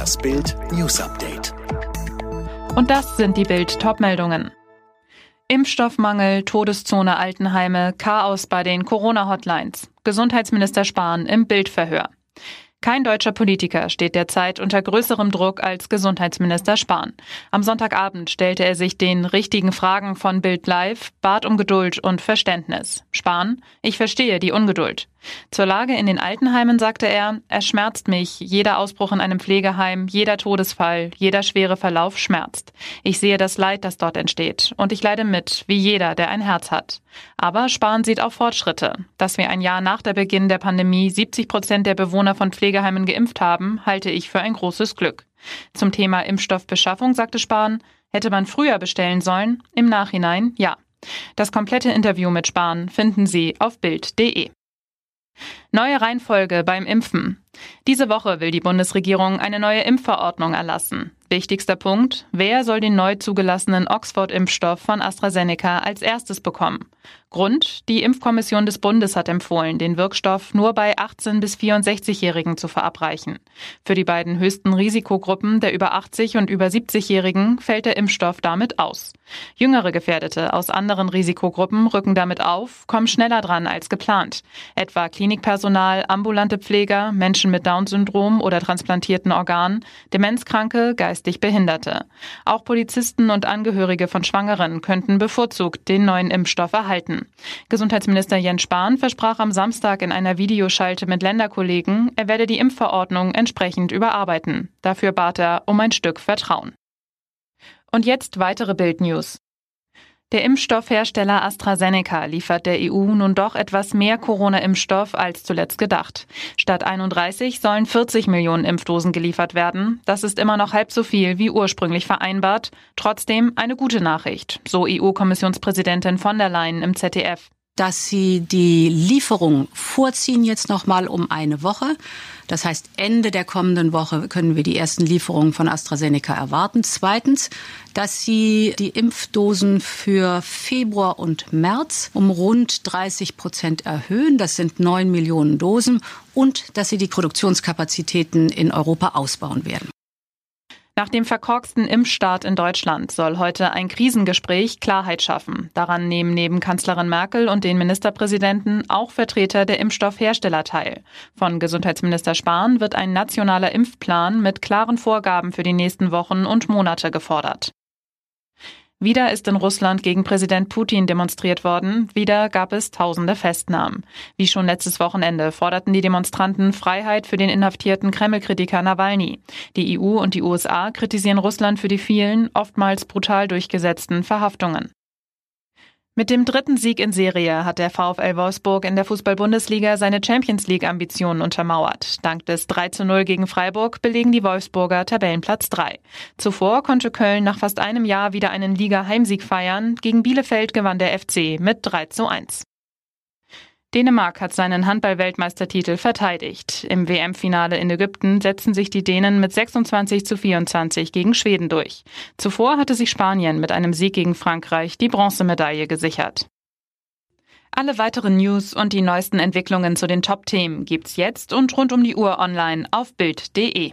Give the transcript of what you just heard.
Das Bild News Update. Und das sind die Bild Topmeldungen. Impfstoffmangel, Todeszone Altenheime, Chaos bei den Corona-Hotlines. Gesundheitsminister Spahn im Bildverhör. Kein deutscher Politiker steht derzeit unter größerem Druck als Gesundheitsminister Spahn. Am Sonntagabend stellte er sich den richtigen Fragen von Bild Live, bat um Geduld und Verständnis. Spahn, ich verstehe die Ungeduld. Zur Lage in den Altenheimen sagte er, es schmerzt mich, jeder Ausbruch in einem Pflegeheim, jeder Todesfall, jeder schwere Verlauf schmerzt. Ich sehe das Leid, das dort entsteht, und ich leide mit, wie jeder, der ein Herz hat. Aber Spahn sieht auch Fortschritte. Dass wir ein Jahr nach der Beginn der Pandemie 70 Prozent der Bewohner von Pflegeheimen geimpft haben, halte ich für ein großes Glück. Zum Thema Impfstoffbeschaffung sagte Spahn, hätte man früher bestellen sollen, im Nachhinein ja. Das komplette Interview mit Spahn finden Sie auf Bild.de. Neue Reihenfolge beim Impfen. Diese Woche will die Bundesregierung eine neue Impfverordnung erlassen. Wichtigster Punkt, wer soll den neu zugelassenen Oxford-Impfstoff von AstraZeneca als erstes bekommen? Grund, die Impfkommission des Bundes hat empfohlen, den Wirkstoff nur bei 18- bis 64-Jährigen zu verabreichen. Für die beiden höchsten Risikogruppen der über 80 und über 70-Jährigen fällt der Impfstoff damit aus. Jüngere Gefährdete aus anderen Risikogruppen rücken damit auf, kommen schneller dran als geplant. Etwa Klinikpersonal, ambulante Pfleger, Menschen mit Down-Syndrom oder transplantierten Organen, Demenzkranke, geistig Behinderte. Auch Polizisten und Angehörige von Schwangeren könnten bevorzugt den neuen Impfstoff erhalten. Gesundheitsminister Jens Spahn versprach am Samstag in einer Videoschalte mit Länderkollegen, er werde die Impfverordnung entsprechend überarbeiten. Dafür bat er um ein Stück Vertrauen. Und jetzt weitere Bildnews. Der Impfstoffhersteller AstraZeneca liefert der EU nun doch etwas mehr Corona-Impfstoff als zuletzt gedacht. Statt 31 sollen 40 Millionen Impfdosen geliefert werden. Das ist immer noch halb so viel wie ursprünglich vereinbart. Trotzdem eine gute Nachricht, so EU-Kommissionspräsidentin von der Leyen im ZDF dass sie die Lieferung vorziehen jetzt noch mal um eine Woche. Das heißt, Ende der kommenden Woche können wir die ersten Lieferungen von AstraZeneca erwarten. Zweitens, dass sie die Impfdosen für Februar und März um rund 30 Prozent erhöhen. Das sind neun Millionen Dosen. Und dass sie die Produktionskapazitäten in Europa ausbauen werden. Nach dem verkorksten Impfstart in Deutschland soll heute ein Krisengespräch Klarheit schaffen. Daran nehmen neben Kanzlerin Merkel und den Ministerpräsidenten auch Vertreter der Impfstoffhersteller teil. Von Gesundheitsminister Spahn wird ein nationaler Impfplan mit klaren Vorgaben für die nächsten Wochen und Monate gefordert. Wieder ist in Russland gegen Präsident Putin demonstriert worden. Wieder gab es tausende Festnahmen. Wie schon letztes Wochenende forderten die Demonstranten Freiheit für den inhaftierten Kreml-Kritiker Nawalny. Die EU und die USA kritisieren Russland für die vielen, oftmals brutal durchgesetzten Verhaftungen. Mit dem dritten Sieg in Serie hat der VfL Wolfsburg in der Fußball-Bundesliga seine Champions League-Ambitionen untermauert. Dank des 3 zu 0 gegen Freiburg belegen die Wolfsburger Tabellenplatz 3. Zuvor konnte Köln nach fast einem Jahr wieder einen Liga-Heimsieg feiern. Gegen Bielefeld gewann der FC mit 3 zu 1. Dänemark hat seinen Handball-Weltmeistertitel verteidigt. Im WM-Finale in Ägypten setzten sich die Dänen mit 26 zu 24 gegen Schweden durch. Zuvor hatte sich Spanien mit einem Sieg gegen Frankreich die Bronzemedaille gesichert. Alle weiteren News und die neuesten Entwicklungen zu den Top-Themen gibt's jetzt und rund um die Uhr online auf Bild.de.